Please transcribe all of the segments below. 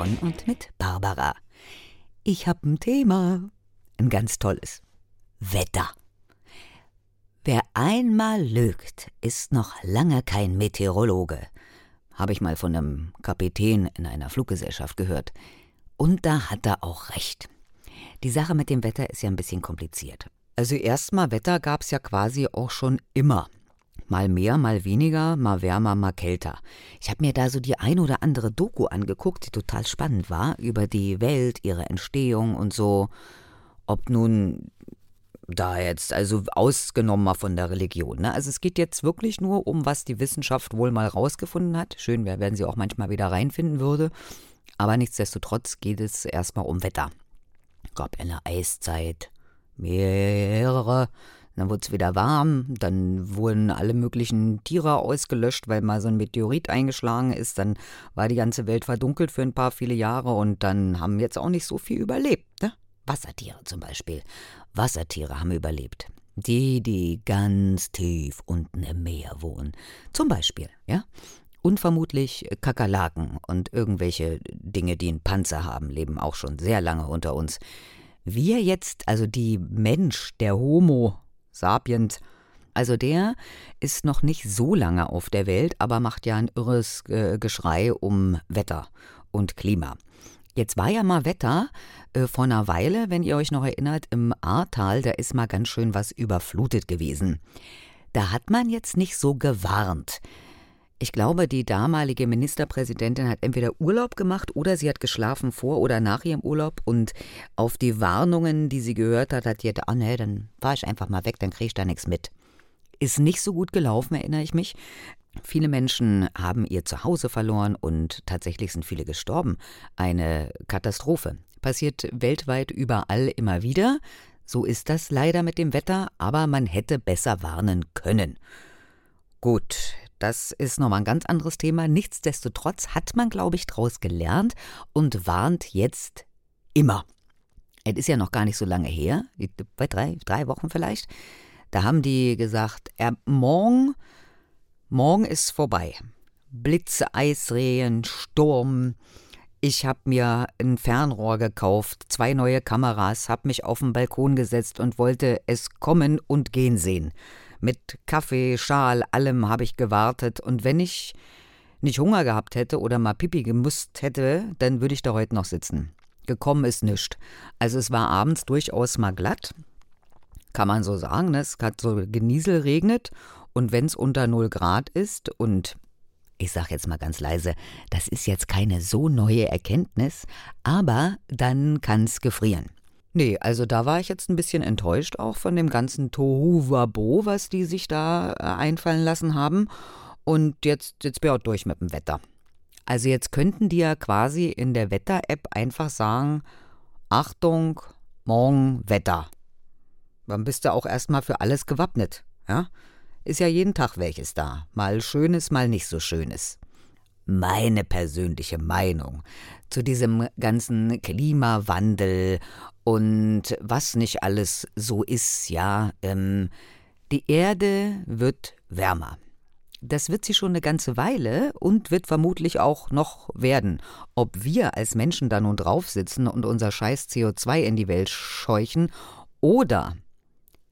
Von und mit Barbara. Ich habe ein Thema, ein ganz tolles. Wetter. Wer einmal lügt, ist noch lange kein Meteorologe. Habe ich mal von einem Kapitän in einer Fluggesellschaft gehört. Und da hat er auch recht. Die Sache mit dem Wetter ist ja ein bisschen kompliziert. Also erstmal Wetter gab es ja quasi auch schon immer. Mal mehr, mal weniger, mal wärmer, mal kälter. Ich habe mir da so die ein oder andere Doku angeguckt, die total spannend war, über die Welt, ihre Entstehung und so. Ob nun da jetzt, also ausgenommen mal von der Religion. Ne? Also es geht jetzt wirklich nur um, was die Wissenschaft wohl mal rausgefunden hat. Schön wäre, wenn sie auch manchmal wieder reinfinden würde. Aber nichtsdestotrotz geht es erstmal um Wetter. Gab eine Eiszeit, mehrere dann wurde es wieder warm, dann wurden alle möglichen Tiere ausgelöscht, weil mal so ein Meteorit eingeschlagen ist. Dann war die ganze Welt verdunkelt für ein paar viele Jahre und dann haben jetzt auch nicht so viel überlebt. Ne? Wassertiere zum Beispiel. Wassertiere haben überlebt. Die, die ganz tief unten im Meer wohnen. Zum Beispiel, ja. Und Kakerlaken und irgendwelche Dinge, die einen Panzer haben, leben auch schon sehr lange unter uns. Wir jetzt, also die Mensch, der Homo sapiens. Also der ist noch nicht so lange auf der Welt, aber macht ja ein irres äh, Geschrei um Wetter und Klima. Jetzt war ja mal Wetter äh, vor einer Weile, wenn ihr euch noch erinnert, im Ahrtal, da ist mal ganz schön was überflutet gewesen. Da hat man jetzt nicht so gewarnt. Ich glaube, die damalige Ministerpräsidentin hat entweder Urlaub gemacht oder sie hat geschlafen vor oder nach ihrem Urlaub und auf die Warnungen, die sie gehört hat, hat sie gedacht, ah nee, dann fahr ich einfach mal weg, dann kriege ich da nichts mit. Ist nicht so gut gelaufen, erinnere ich mich. Viele Menschen haben ihr Zuhause verloren und tatsächlich sind viele gestorben. Eine Katastrophe. Passiert weltweit überall immer wieder. So ist das leider mit dem Wetter, aber man hätte besser warnen können. Gut, das ist nochmal ein ganz anderes Thema. Nichtsdestotrotz hat man, glaube ich, daraus gelernt und warnt jetzt immer. Es ist ja noch gar nicht so lange her, bei drei, drei Wochen vielleicht. Da haben die gesagt, er, morgen, morgen ist vorbei. Blitze, Eisregen, Sturm. Ich habe mir ein Fernrohr gekauft, zwei neue Kameras, habe mich auf den Balkon gesetzt und wollte es kommen und gehen sehen. Mit Kaffee, Schal, allem habe ich gewartet. Und wenn ich nicht Hunger gehabt hätte oder mal Pipi gemusst hätte, dann würde ich da heute noch sitzen. Gekommen ist nichts. Also es war abends durchaus mal glatt, kann man so sagen. Ne? Es hat so Geniesel regnet und wenn es unter 0 Grad ist und ich sage jetzt mal ganz leise, das ist jetzt keine so neue Erkenntnis, aber dann kann es gefrieren. Nee, also da war ich jetzt ein bisschen enttäuscht auch von dem ganzen Tohuwabo, was die sich da äh, einfallen lassen haben. Und jetzt, jetzt bin ich auch durch mit dem Wetter. Also jetzt könnten die ja quasi in der Wetter-App einfach sagen, Achtung, morgen Wetter. Dann bist du auch erstmal für alles gewappnet, ja? Ist ja jeden Tag welches da. Mal schönes, mal nicht so schönes. Meine persönliche Meinung zu diesem ganzen Klimawandel und was nicht alles so ist, ja. Ähm, die Erde wird wärmer. Das wird sie schon eine ganze Weile und wird vermutlich auch noch werden. Ob wir als Menschen da nun drauf sitzen und unser scheiß CO2 in die Welt scheuchen oder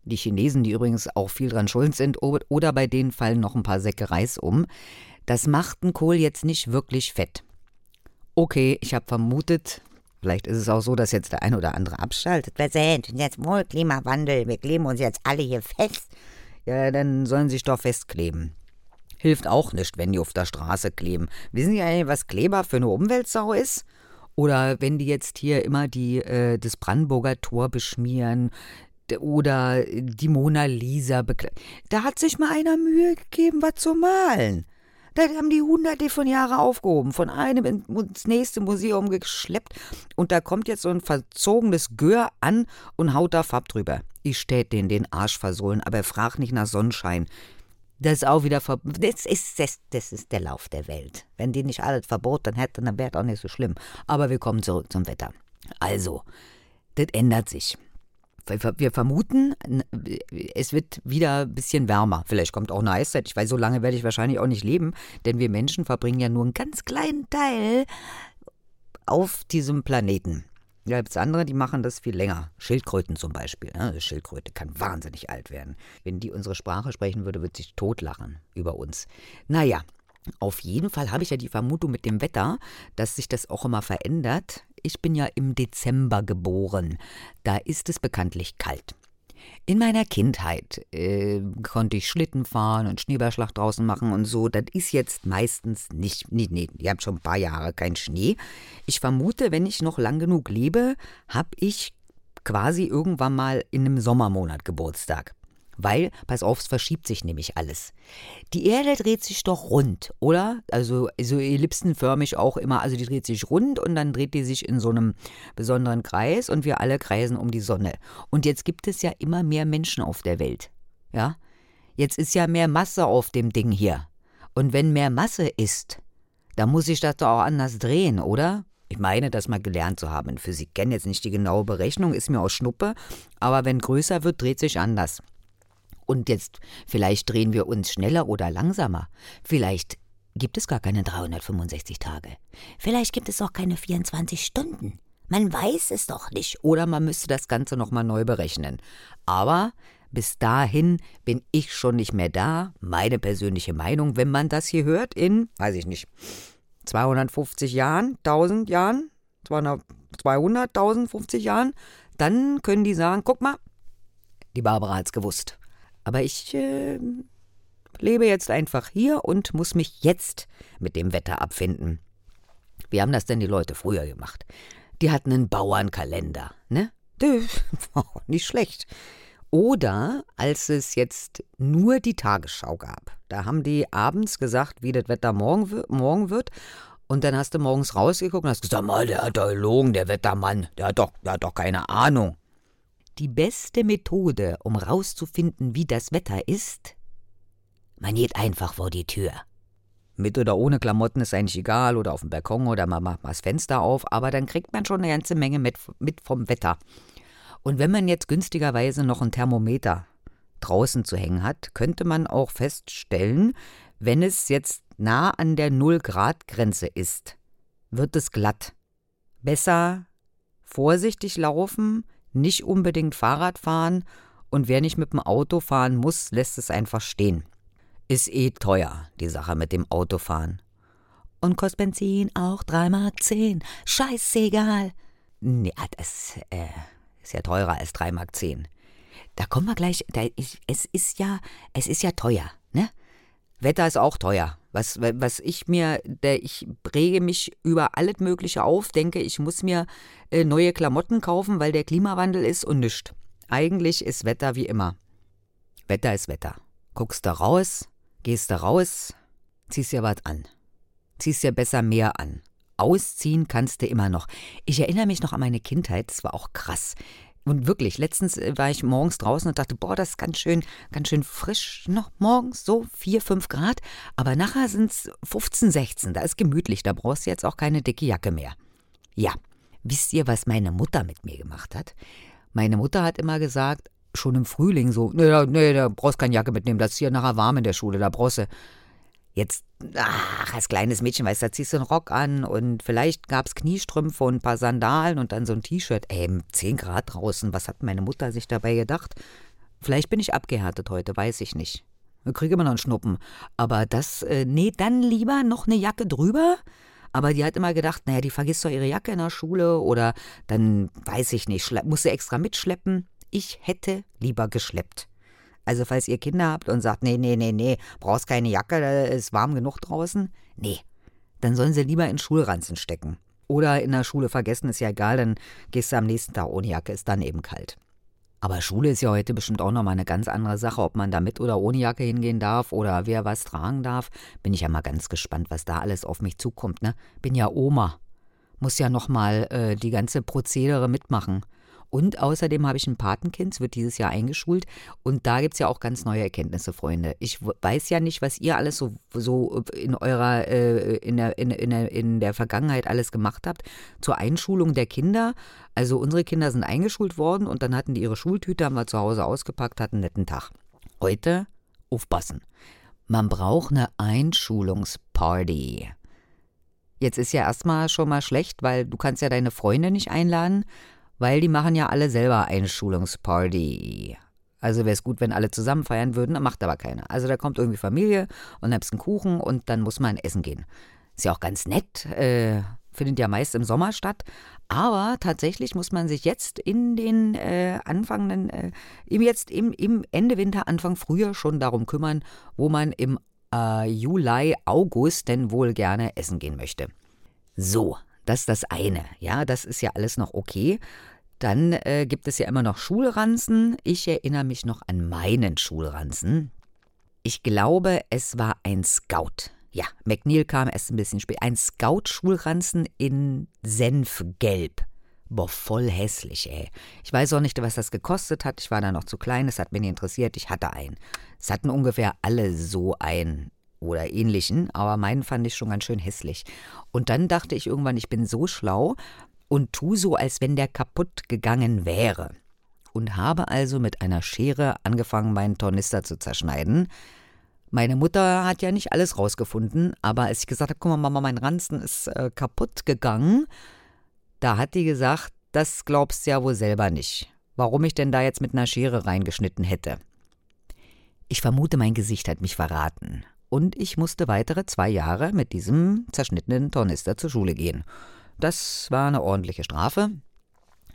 die Chinesen, die übrigens auch viel dran schuld sind, oder bei denen fallen noch ein paar Säcke Reis um, das macht den Kohl jetzt nicht wirklich fett. Okay, ich habe vermutet, vielleicht ist es auch so, dass jetzt der ein oder andere abschaltet. Wir sind jetzt wohl Klimawandel, wir kleben uns jetzt alle hier fest. Ja, dann sollen sie sich doch festkleben. Hilft auch nicht, wenn die auf der Straße kleben. Wissen Sie eigentlich, was Kleber für eine Umweltsau ist? Oder wenn die jetzt hier immer die, äh, das Brandenburger Tor beschmieren oder die Mona Lisa bekleiden. Da hat sich mal einer Mühe gegeben, was zu malen. Da haben die hunderte von Jahren aufgehoben, von einem ins nächste Museum geschleppt und da kommt jetzt so ein verzogenes Gör an und haut da Farb drüber. Ich stät den den Arsch versohlen, aber frag nicht nach Sonnenschein. Das ist auch wieder das ist, das, das ist der Lauf der Welt. Wenn die nicht alles verboten hätten, dann wäre es auch nicht so schlimm. Aber wir kommen zurück zum Wetter. Also, das ändert sich. Wir vermuten, es wird wieder ein bisschen wärmer. Vielleicht kommt auch eine Eiszeit. Ich weiß, so lange werde ich wahrscheinlich auch nicht leben, denn wir Menschen verbringen ja nur einen ganz kleinen Teil auf diesem Planeten. Da gibt es andere, die machen das viel länger. Schildkröten zum Beispiel. Ne? Schildkröte kann wahnsinnig alt werden. Wenn die unsere Sprache sprechen würde, würde sich totlachen über uns. Naja, auf jeden Fall habe ich ja die Vermutung mit dem Wetter, dass sich das auch immer verändert. Ich bin ja im Dezember geboren. Da ist es bekanntlich kalt. In meiner Kindheit äh, konnte ich Schlitten fahren und Schneeballschlag draußen machen und so. Das ist jetzt meistens nicht. Nee, nee, ihr habt schon ein paar Jahre keinen Schnee. Ich vermute, wenn ich noch lang genug lebe, habe ich quasi irgendwann mal in einem Sommermonat Geburtstag. Weil, pass auf, es verschiebt sich nämlich alles. Die Erde dreht sich doch rund, oder? Also so ellipsenförmig auch immer. Also die dreht sich rund und dann dreht die sich in so einem besonderen Kreis und wir alle kreisen um die Sonne. Und jetzt gibt es ja immer mehr Menschen auf der Welt. Ja? Jetzt ist ja mehr Masse auf dem Ding hier. Und wenn mehr Masse ist, dann muss ich das doch auch anders drehen, oder? Ich meine, das mal gelernt zu haben in Physik. Kenne jetzt nicht die genaue Berechnung, ist mir aus Schnuppe. Aber wenn größer wird, dreht sich anders. Und jetzt, vielleicht drehen wir uns schneller oder langsamer. Vielleicht gibt es gar keine 365 Tage. Vielleicht gibt es auch keine 24 Stunden. Man weiß es doch nicht. Oder man müsste das Ganze nochmal neu berechnen. Aber bis dahin bin ich schon nicht mehr da. Meine persönliche Meinung, wenn man das hier hört, in, weiß ich nicht, 250 Jahren, 1000 Jahren, 200, 1050 Jahren, dann können die sagen, guck mal, die Barbara hat's gewusst. Aber ich äh, lebe jetzt einfach hier und muss mich jetzt mit dem Wetter abfinden. Wie haben das denn die Leute früher gemacht? Die hatten einen Bauernkalender, ne? Nicht schlecht. Oder als es jetzt nur die Tagesschau gab. Da haben die abends gesagt, wie das Wetter morgen, morgen wird. Und dann hast du morgens rausgeguckt und hast gesagt, mal, der hat doch gelogen, der Wettermann. Der hat doch, der hat doch keine Ahnung. Die beste Methode, um rauszufinden, wie das Wetter ist? Man geht einfach vor die Tür. Mit oder ohne Klamotten ist eigentlich egal, oder auf dem Balkon oder man macht mal das Fenster auf, aber dann kriegt man schon eine ganze Menge mit, mit vom Wetter. Und wenn man jetzt günstigerweise noch ein Thermometer draußen zu hängen hat, könnte man auch feststellen, wenn es jetzt nah an der Null-Grad-Grenze ist, wird es glatt. Besser vorsichtig laufen, nicht unbedingt Fahrrad fahren und wer nicht mit dem Auto fahren muss, lässt es einfach stehen. Ist eh teuer, die Sache mit dem Autofahren. Und kostet Benzin auch 3 Mark 10. Scheißegal. Nee, ah, das äh, ist ja teurer als 3 Mark 10. Da kommen wir gleich, da, ich, es ist ja, es ist ja teuer, ne? Wetter ist auch teuer. Was, was ich mir, der, ich rege mich über alles Mögliche auf, denke, ich muss mir äh, neue Klamotten kaufen, weil der Klimawandel ist und nichts. Eigentlich ist Wetter wie immer. Wetter ist Wetter. Guckst da raus, gehst da raus, ziehst dir was an. Ziehst dir besser mehr an. Ausziehen kannst du immer noch. Ich erinnere mich noch an meine Kindheit, das war auch krass. Und wirklich, letztens äh, war ich morgens draußen und dachte, boah, das ist ganz schön, ganz schön frisch noch morgens, so 4, 5 Grad. Aber nachher sind es 15, 16. Da ist gemütlich, da brauchst du jetzt auch keine dicke Jacke mehr. Ja, wisst ihr, was meine Mutter mit mir gemacht hat? Meine Mutter hat immer gesagt, schon im Frühling so, nee, nee, da brauchst keine Jacke mitnehmen, das ist hier nachher warm in der Schule, da brauchst du Jetzt, ach, als kleines Mädchen, weißt du, da ziehst du einen Rock an und vielleicht gab es Kniestrümpfe und ein paar Sandalen und dann so ein T-Shirt. Ey, 10 Grad draußen, was hat meine Mutter sich dabei gedacht? Vielleicht bin ich abgehärtet heute, weiß ich nicht. Ich kriege immer noch einen Schnuppen. Aber das, äh, nee, dann lieber noch eine Jacke drüber. Aber die hat immer gedacht, naja, die vergisst doch ihre Jacke in der Schule oder dann, weiß ich nicht, muss sie extra mitschleppen. Ich hätte lieber geschleppt. Also falls ihr Kinder habt und sagt, nee, nee, nee, nee, brauchst keine Jacke, da ist warm genug draußen. Nee, dann sollen sie lieber in Schulranzen stecken. Oder in der Schule vergessen, ist ja egal, dann gehst du am nächsten Tag ohne Jacke, ist dann eben kalt. Aber Schule ist ja heute bestimmt auch nochmal eine ganz andere Sache, ob man da mit oder ohne Jacke hingehen darf oder wer was tragen darf. Bin ich ja mal ganz gespannt, was da alles auf mich zukommt, ne? Bin ja Oma. Muss ja nochmal äh, die ganze Prozedere mitmachen. Und außerdem habe ich ein Patenkind, es wird dieses Jahr eingeschult. Und da gibt es ja auch ganz neue Erkenntnisse, Freunde. Ich weiß ja nicht, was ihr alles so, so in eurer, äh, in, der, in, in, der, in der Vergangenheit alles gemacht habt zur Einschulung der Kinder. Also unsere Kinder sind eingeschult worden und dann hatten die ihre Schultüte, haben wir zu Hause ausgepackt, hatten einen netten Tag. Heute aufpassen. Man braucht eine Einschulungsparty. Jetzt ist ja erstmal schon mal schlecht, weil du kannst ja deine Freunde nicht einladen, weil die machen ja alle selber Einschulungsparty. Also wäre es gut, wenn alle zusammen feiern würden, macht aber keiner. Also da kommt irgendwie Familie und dann einen Kuchen und dann muss man essen gehen. Ist ja auch ganz nett, äh, findet ja meist im Sommer statt. Aber tatsächlich muss man sich jetzt in den äh, anfangenden, äh, jetzt im, im Ende Winter, Anfang Frühjahr schon darum kümmern, wo man im äh, Juli, August denn wohl gerne essen gehen möchte. So, das ist das eine. Ja, das ist ja alles noch okay. Dann äh, gibt es ja immer noch Schulranzen. Ich erinnere mich noch an meinen Schulranzen. Ich glaube, es war ein Scout. Ja, McNeil kam erst ein bisschen später. Ein Scout-Schulranzen in Senfgelb. Boah, voll hässlich, ey. Ich weiß auch nicht, was das gekostet hat. Ich war da noch zu klein, es hat mich nicht interessiert. Ich hatte einen. Es hatten ungefähr alle so einen oder ähnlichen, aber meinen fand ich schon ganz schön hässlich. Und dann dachte ich irgendwann, ich bin so schlau und tu so, als wenn der kaputt gegangen wäre. Und habe also mit einer Schere angefangen, meinen Tornister zu zerschneiden. Meine Mutter hat ja nicht alles rausgefunden, aber als ich gesagt habe, guck mal, Mama, mein Ranzen ist äh, kaputt gegangen, da hat die gesagt, das glaubst du ja wohl selber nicht. Warum ich denn da jetzt mit einer Schere reingeschnitten hätte. Ich vermute, mein Gesicht hat mich verraten. Und ich musste weitere zwei Jahre mit diesem zerschnittenen Tornister zur Schule gehen. Das war eine ordentliche Strafe.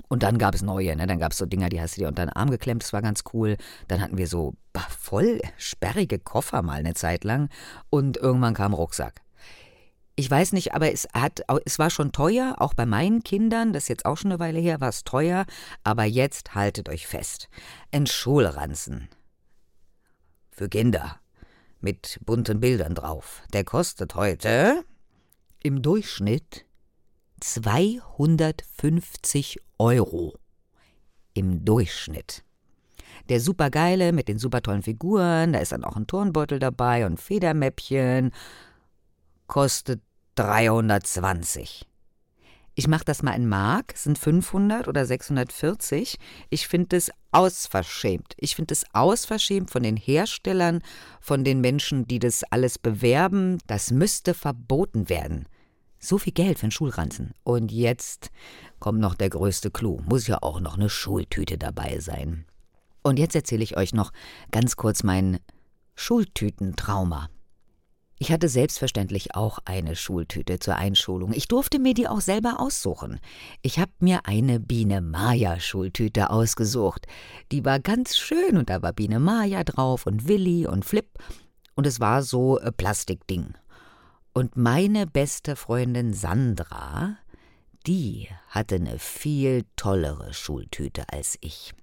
Und dann gab es neue, ne? Dann gab es so Dinger, die hast du dir unter den Arm geklemmt, das war ganz cool. Dann hatten wir so voll sperrige Koffer mal eine Zeit lang. Und irgendwann kam Rucksack. Ich weiß nicht, aber es hat, es war schon teuer, auch bei meinen Kindern, das ist jetzt auch schon eine Weile her, war es teuer, aber jetzt haltet euch fest. Ein Schulranzen. Für Kinder. Mit bunten Bildern drauf. Der kostet heute im Durchschnitt 250 Euro. Im Durchschnitt. Der supergeile mit den super tollen Figuren, da ist dann auch ein Turnbeutel dabei und Federmäppchen kostet 320. Ich mache das mal in Mark, sind 500 oder 640. Ich finde es ausverschämt. Ich finde es ausverschämt von den Herstellern, von den Menschen, die das alles bewerben. Das müsste verboten werden. So viel Geld für einen Schulranzen. Und jetzt kommt noch der größte Clou. Muss ja auch noch eine Schultüte dabei sein. Und jetzt erzähle ich euch noch ganz kurz mein Schultütentrauma. Ich hatte selbstverständlich auch eine Schultüte zur Einschulung. Ich durfte mir die auch selber aussuchen. Ich habe mir eine Biene Maya Schultüte ausgesucht. Die war ganz schön und da war Biene Maya drauf und Willi und Flip und es war so ein Plastikding. Und meine beste Freundin Sandra, die hatte eine viel tollere Schultüte als ich.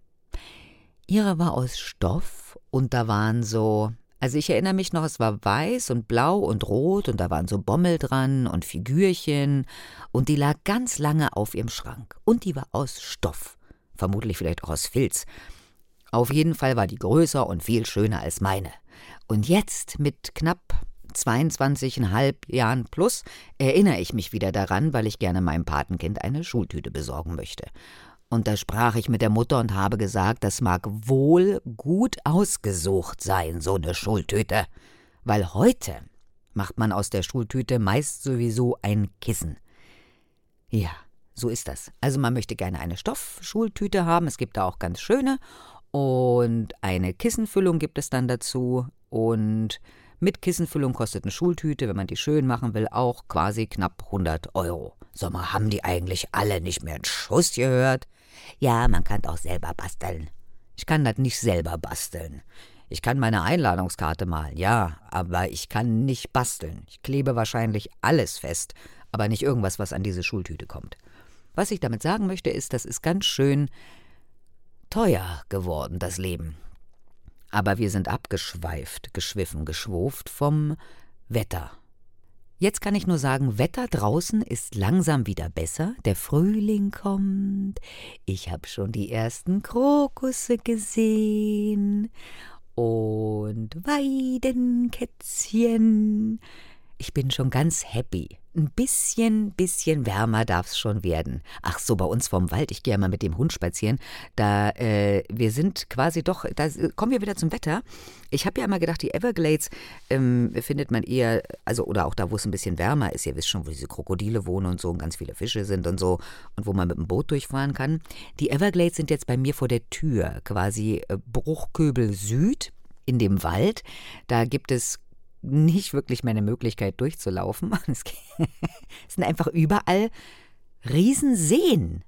Ihre war aus Stoff und da waren so also ich erinnere mich noch, es war weiß und blau und rot und da waren so Bommel dran und Figürchen und die lag ganz lange auf ihrem Schrank und die war aus Stoff, vermutlich vielleicht auch aus Filz. Auf jeden Fall war die größer und viel schöner als meine. Und jetzt mit knapp 22,5 Jahren plus erinnere ich mich wieder daran, weil ich gerne meinem Patenkind eine Schultüte besorgen möchte. Und da sprach ich mit der Mutter und habe gesagt, das mag wohl gut ausgesucht sein, so eine Schultüte. Weil heute macht man aus der Schultüte meist sowieso ein Kissen. Ja, so ist das. Also man möchte gerne eine Stoffschultüte haben, es gibt da auch ganz schöne. Und eine Kissenfüllung gibt es dann dazu. Und mit Kissenfüllung kostet eine Schultüte, wenn man die schön machen will, auch quasi knapp 100 Euro. Sommer haben die eigentlich alle nicht mehr einen Schuss gehört? Ja, man kann auch selber basteln. Ich kann das nicht selber basteln. Ich kann meine Einladungskarte malen, ja, aber ich kann nicht basteln. Ich klebe wahrscheinlich alles fest, aber nicht irgendwas, was an diese Schultüte kommt. Was ich damit sagen möchte, ist, das ist ganz schön teuer geworden, das Leben. Aber wir sind abgeschweift, geschwiffen, geschwurft vom Wetter. Jetzt kann ich nur sagen, Wetter draußen ist langsam wieder besser, der Frühling kommt, ich habe schon die ersten Krokusse gesehen und Weidenkätzchen. Ich bin schon ganz happy. Ein bisschen, bisschen wärmer darf es schon werden. Ach so, bei uns vom Wald, ich gehe ja mal mit dem Hund spazieren, da, äh, wir sind quasi doch, da kommen wir wieder zum Wetter. Ich habe ja immer gedacht, die Everglades ähm, findet man eher, also oder auch da, wo es ein bisschen wärmer ist, ihr wisst schon, wo diese Krokodile wohnen und so und ganz viele Fische sind und so und wo man mit dem Boot durchfahren kann. Die Everglades sind jetzt bei mir vor der Tür, quasi äh, Bruchköbel Süd in dem Wald. Da gibt es nicht wirklich meine Möglichkeit durchzulaufen. Es sind einfach überall Riesenseen.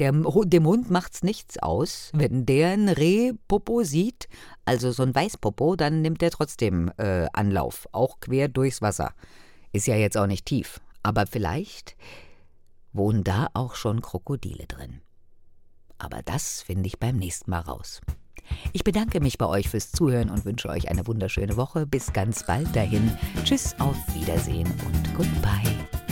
Der, dem Hund macht's nichts aus. Wenn der ein Rehpopo sieht, also so ein Weißpopo, dann nimmt er trotzdem äh, Anlauf, auch quer durchs Wasser. Ist ja jetzt auch nicht tief. Aber vielleicht wohnen da auch schon Krokodile drin. Aber das finde ich beim nächsten Mal raus. Ich bedanke mich bei euch fürs Zuhören und wünsche euch eine wunderschöne Woche. Bis ganz bald dahin. Tschüss, auf Wiedersehen und goodbye.